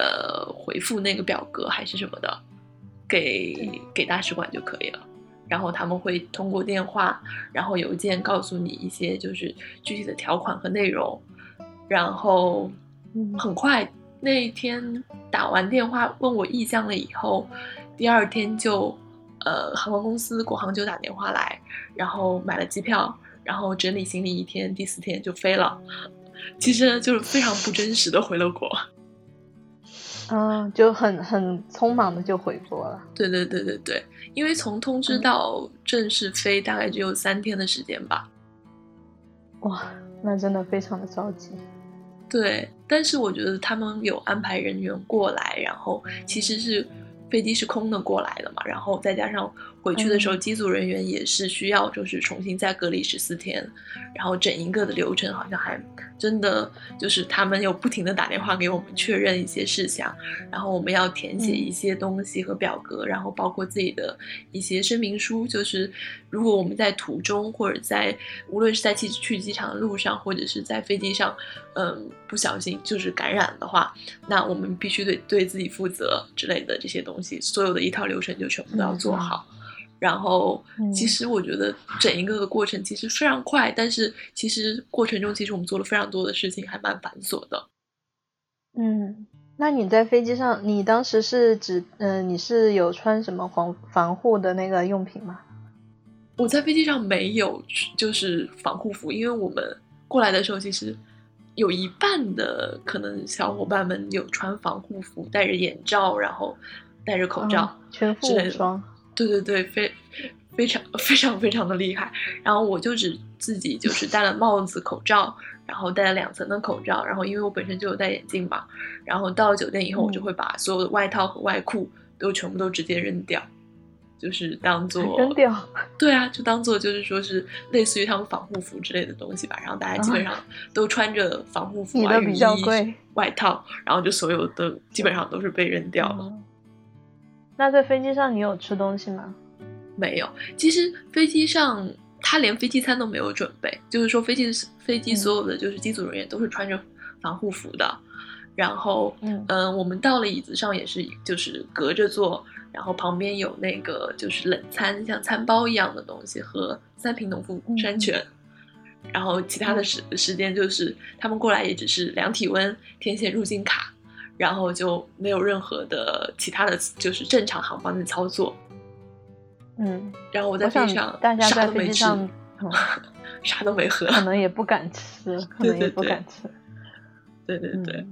S4: 呃回复那个表格还是什么的，给给大使馆就可以了。然后他们会通过电话，然后邮件告诉你一些就是具体的条款和内容。然后很快那一天打完电话问我意向了以后，第二天就。呃，航空公司国航就打电话来，然后买了机票，然后整理行李一天，第四天就飞了。其实就是非常不真实的回了国，
S2: 嗯，就很很匆忙的就回国了。
S4: 对对对对对，因为从通知到正式飞大概只有三天的时间吧。
S2: 哇，那真的非常的着急。
S4: 对，但是我觉得他们有安排人员过来，然后其实是。飞机是空的过来的嘛，然后再加上回去的时候，机组人员也是需要就是重新再隔离十四天，然后整一个的流程好像还真的就是他们有不停的打电话给我们确认一些事项，然后我们要填写一些东西和表格，然后包括自己的一些声明书，就是如果我们在途中或者在无论是在去去机场的路上或者是在飞机上，嗯，不小心就是感染的话，那我们必须得对自己负责之类的这些东西。所有的一套流程就全部都要做好，然后其实我觉得整一个的过程其实非常快，但是其实过程中其实我们做了非常多的事情，还蛮繁琐的。
S2: 嗯，那你在飞机上，你当时是指嗯，你是有穿什么防防护的那个用品吗？
S4: 我在飞机上没有，就是防护服，因为我们过来的时候，其实有一半的可能小伙伴们有穿防护服，戴着眼罩，然后戴着口罩，
S2: 全副武装。
S4: 对对对，非非常非常非常的厉害。然后我就只自己就是戴了帽子、口罩，然后戴了两层的口罩。然后因为我本身就有戴眼镜嘛，然后到了酒店以后，我就会把所有的外套和外裤都全部都直接扔掉。就是当做
S2: 扔掉，
S4: 对啊，就当做就是说是类似于他们防护服之类的东西吧。然后大家基本上都穿着防护服啊、雨衣、外套，然后就所有的基本上都是被扔掉了。
S2: 那在飞机上你有吃东西吗？
S4: 没有，其实飞机上他连飞机餐都没有准备，就是说飞机飞机所有的就是机组人员都是穿着防护服的。然后嗯，我们到了椅子上也是就是隔着坐。然后旁边有那个就是冷餐，像餐包一样的东西和三瓶农夫山泉，然后其他的时时间就是他们过来也只是量体温、填写入境卡，然后就没有任何的其他的就是正常航班的操作。
S2: 嗯，
S4: 然后我在飞机上啥都没吃，啥都没喝，
S2: 可能也不敢吃，可能也不敢吃。
S4: 对对对，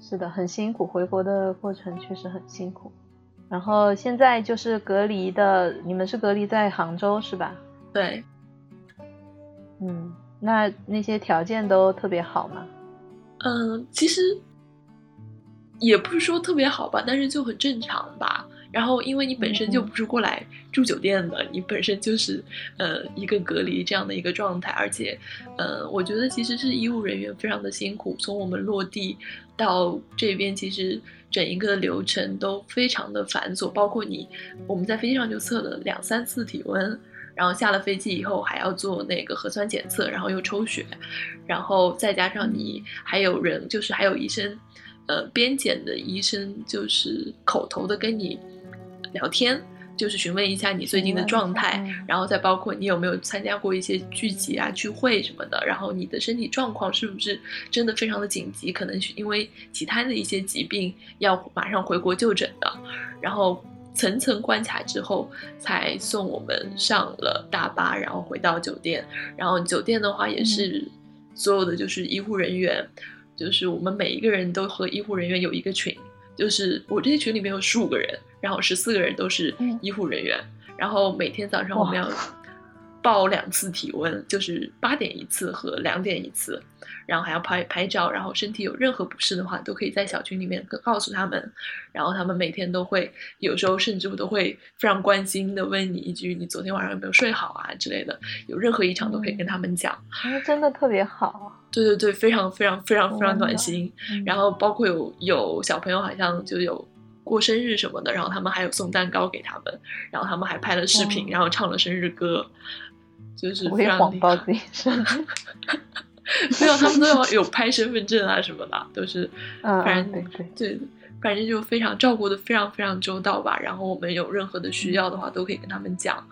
S2: 是的，很辛苦，回国的过程确实很辛苦。然后现在就是隔离的，你们是隔离在杭州是吧？
S4: 对。
S2: 嗯，那那些条件都特别好吗？
S4: 嗯，其实也不是说特别好吧，但是就很正常吧。然后因为你本身就不是过来住酒店的，你本身就是呃一个隔离这样的一个状态，而且呃，我觉得其实是医务人员非常的辛苦，从我们落地到这边，其实。整一个流程都非常的繁琐，包括你我们在飞机上就测了两三次体温，然后下了飞机以后还要做那个核酸检测，然后又抽血，然后再加上你还有人就是还有医生，呃，边检的医生就是口头的跟你聊天。就是询问一下你最近的状态，然后再包括你有没有参加过一些聚集啊、聚会什么的，然后你的身体状况是不是真的非常的紧急，可能是因为其他的一些疾病要马上回国就诊的，然后层层关卡之后才送我们上了大巴，然后回到酒店，然后酒店的话也是所有的就是医护人员，就是我们每一个人都和医护人员有一个群。就是我这些群里面有十五个人，然后十四个人都是医护人员，然后每天早上我们要报两次体温，就是八点一次和两点一次，然后还要拍拍照，然后身体有任何不适的话都可以在小群里面告诉他们，然后他们每天都会，有时候甚至我都会非常关心的问你一句，你昨天晚上有没有睡好啊之类的，有任何异常都可以跟他们讲，
S2: 真的特别好。
S4: 对对对，非常非常非常非常暖心。然后包括有有小朋友好像就有过生日什么的，然后他们还有送蛋糕给他们，然后他们还拍了视频，然后唱了生日歌，就是非常
S2: 谎报自己。
S4: 没有，他们都要有拍身份证啊什么的，都是反正
S2: 对
S4: 对，反正就非常照顾的非常非常周到吧。然后我们有任何的需要的话，都可以跟他们讲，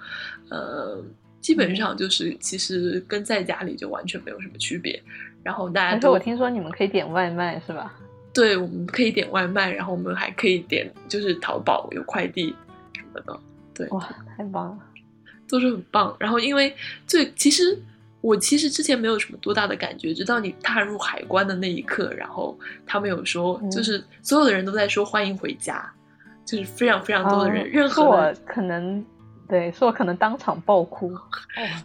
S4: 呃。基本上就是其实跟在家里就完全没有什么区别，然后大家都
S2: 我听说你们可以点外卖是吧？
S4: 对，我们可以点外卖，然后我们还可以点就是淘宝有快递什么的。对，
S2: 哇，太棒了，
S4: 都是很棒。然后因为最其实我其实之前没有什么多大的感觉，直到你踏入海关的那一刻，然后他们有说，就是所有的人都在说欢迎回家，就是非常非常多的人，任何
S2: 可能。对，是我可能当场爆哭。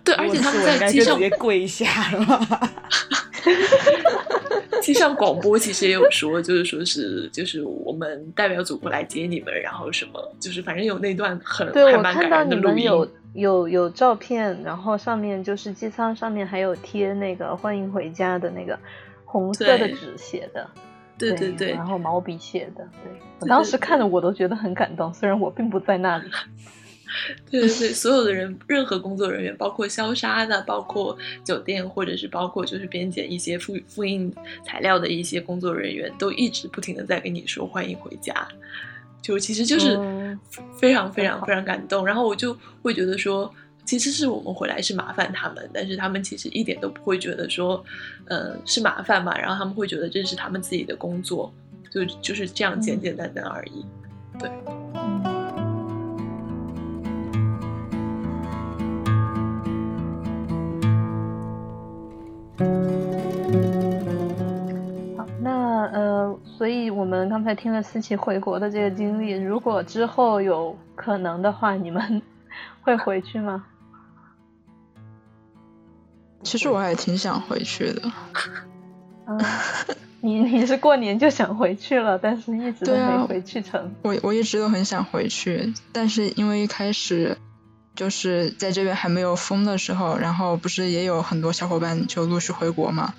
S4: 对，而且他们在机上
S1: 直接跪下了。
S4: 机上广播其实也有说，就是说是就是我们代表祖国来接你们，然后什么就是反正有那段很还蛮感人的录音。
S2: 有有有照片，然后上面就是机舱上面还有贴那个欢迎回家的那个红色的纸写的。
S4: 对对对。
S2: 然后毛笔写的，对我当时看的我都觉得很感动，虽然我并不在那里。
S4: 对 对对，所有的人，任何工作人员，包括消杀的，包括酒店，或者是包括就是边检一些复复印材料的一些工作人员，都一直不停的在跟你说欢迎回家，就其实就是非常非常非常感动。然后我就会觉得说，其实是我们回来是麻烦他们，但是他们其实一点都不会觉得说，呃，是麻烦嘛。然后他们会觉得这是他们自己的工作，就就是这样简简单单而已。对。
S2: 所以我们刚才听了思琪回国的这个经历，如果之后有可能的话，你们 会回去吗？
S3: 其实我还挺想回去的。
S2: 嗯，你你是过年就想回去了，但是一直都没回去成。
S3: 我我一直都很想回去，但是因为一开始就是在这边还没有封的时候，然后不是也有很多小伙伴就陆续回国嘛。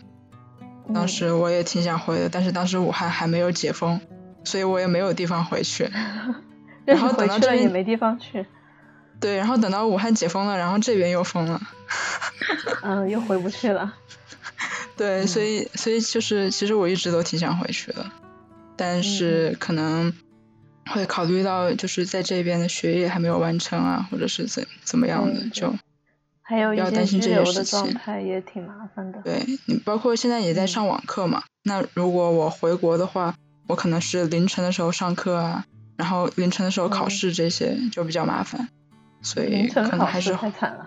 S3: 当时我也挺想回的，但是当时武汉还没有解封，所以我也没有地方回去。然后等到这边
S2: 也没地方去。
S3: 对，然后等到武汉解封了，然后这边又封了。
S2: 嗯，又回不去了。
S3: 对，所以所以就是其实我一直都挺想回去的，但是可能会考虑到就是在这边的学业还没有完成啊，或者是怎怎么样的就。
S2: 还有
S3: 一些拘
S2: 留的状态也挺麻烦的。
S3: 对你，包括现在也在上网课嘛。那如果我回国的话，我可能是凌晨的时候上课啊，然后凌晨的时候考试，这些就比较麻烦。所以可能还是
S2: 太惨了。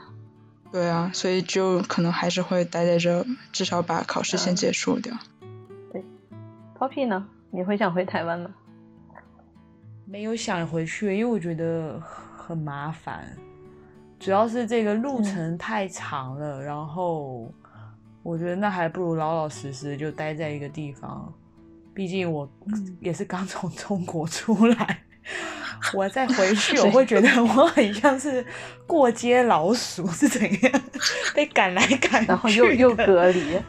S3: 对啊，所以就可能还是会待在这，至少把考试先结束掉。
S2: 对，Poppy 呢？你会想回台湾吗？
S1: 没有想回去，因为我觉得很麻烦。主要是这个路程太长了，然后我觉得那还不如老老实实就待在一个地方。毕竟我也是刚从 中国出来，我再回去，我会觉得我很像是过街老鼠是怎样被赶来赶去，
S2: 然后又又隔离，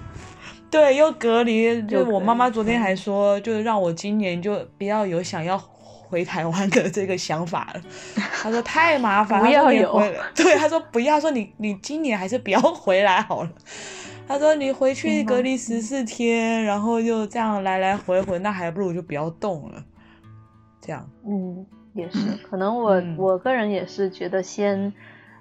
S1: 对，又隔离。就我妈妈昨天还说，就是让我今年就不要有想要。回台湾的这个想法了，他说太麻烦，
S2: 不要有。
S1: 对，他说不要，说你你今年还是不要回来好了。他说你回去隔离十四天，然后就这样来来回回，那还不如就不要动了。这样，
S2: 嗯，也是，可能我我个人也是觉得先，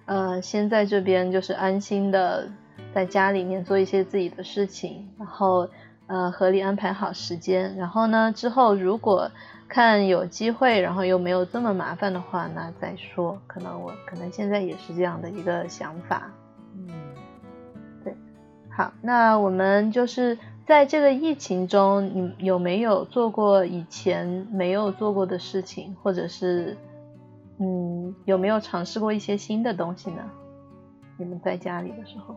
S2: 呃，先在这边就是安心的在家里面做一些自己的事情，然后呃合理安排好时间，然后呢之后如果。看有机会，然后又没有这么麻烦的话，那再说。可能我可能现在也是这样的一个想法。嗯，对。好，那我们就是在这个疫情中，你有没有做过以前没有做过的事情，或者是嗯，有没有尝试过一些新的东西呢？你们在家里的时候，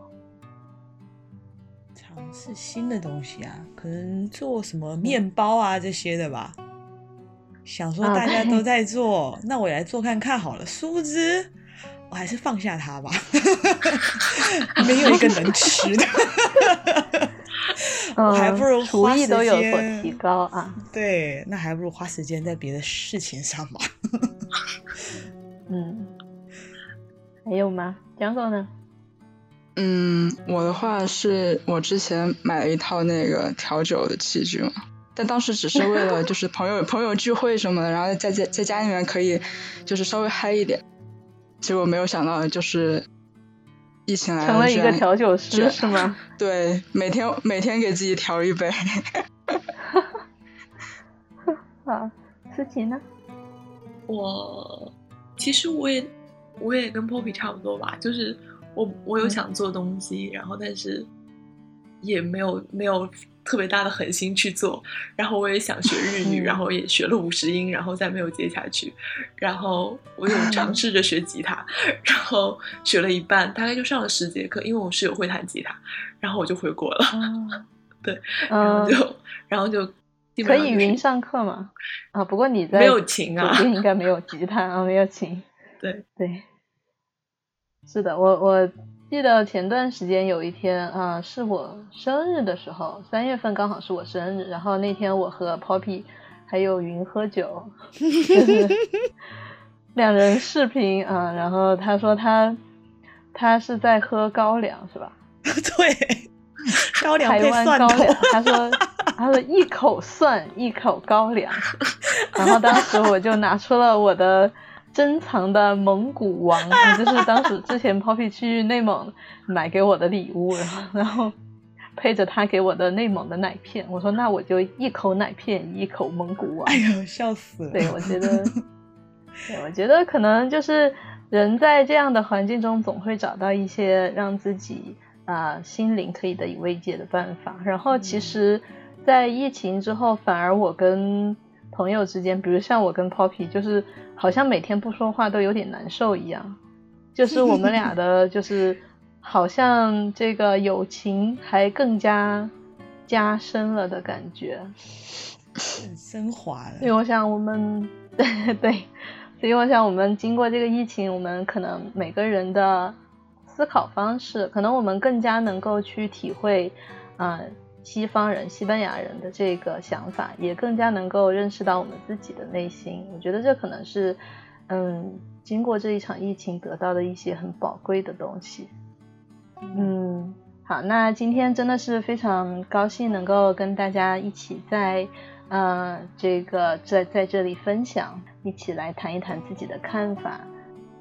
S1: 尝试新的东西啊，可能做什么面包啊这些的吧。想说大家都在做，那我来做看看好了。殊不知，我还是放下它吧，没有一个能吃的。我还不如
S2: 厨艺都有所提高啊。
S1: 对，那还不如花时间在别的事情上吧。
S2: 嗯，还有吗？江总呢？
S3: 嗯，我的话是我之前买了一套那个调酒的器具嘛。但当时只是为了就是朋友 朋友聚会什么的，然后在在在家里面可以就是稍微嗨一点，结果没有想到就是疫情来了，
S2: 成了一个调酒师是吗？
S3: 对，每天每天给自己调一杯。
S2: 啊，思琪呢？
S4: 我其实我也我也跟 Poppy 差不多吧，就是我我有想做东西，然后但是也没有没有。特别大的狠心去做，然后我也想学日语，然后也学了五十音，然后再没有接下去。然后我有尝试着学吉他，然后学了一半，大概就上了十节课，因为我室友会弹吉他，然后我就回国了。对，然后就然后就
S2: 可以云上课吗？啊，不过你在
S4: 没有琴啊，
S2: 应该没有吉他啊，没有琴。
S4: 对
S2: 对，是的，我我。记得前段时间有一天啊，是我生日的时候，三月份刚好是我生日，然后那天我和 Poppy 还有云喝酒，两人视频啊，然后他说他他是在喝高粱是吧？
S1: 对，
S2: 台湾高粱，他说他说一口蒜一口高粱，然后当时我就拿出了我的珍藏的蒙古王，就是当时之前 Poppy 去内蒙买给我的礼物，然后 然后配着他给我的内蒙的奶片，我说那我就一口奶片，一口蒙古王。
S1: 哎呦，笑死了！
S2: 对，我觉得，对，我觉得可能就是人在这样的环境中，总会找到一些让自己啊心灵可以得以慰藉的办法。然后其实。在疫情之后，反而我跟朋友之间，比如像我跟 Poppy，就是好像每天不说话都有点难受一样，就是我们俩的，就是好像这个友情还更加加深了的感觉，
S1: 升华了。
S2: 所以我想我们对 对，所以我想我们经过这个疫情，我们可能每个人的思考方式，可能我们更加能够去体会，嗯。西方人、西班牙人的这个想法，也更加能够认识到我们自己的内心。我觉得这可能是，嗯，经过这一场疫情得到的一些很宝贵的东西。嗯，好，那今天真的是非常高兴能够跟大家一起在，呃，这个在在这里分享，一起来谈一谈自己的看法。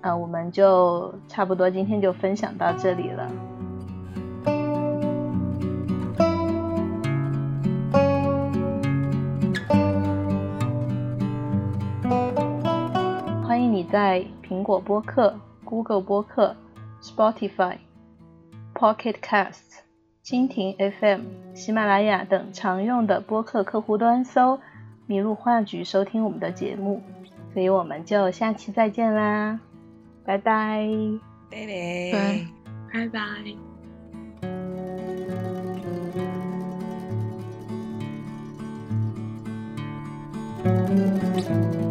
S2: 啊，我们就差不多今天就分享到这里了。在苹果播客 google 播客 spotify pocketcast 蜻蜓 fm 喜马拉雅等常用的播客客户端搜麋鹿话局收听我们的节目。所以我们就下期再见啦。拜拜拜。
S1: 拜拜。
S4: 拜拜。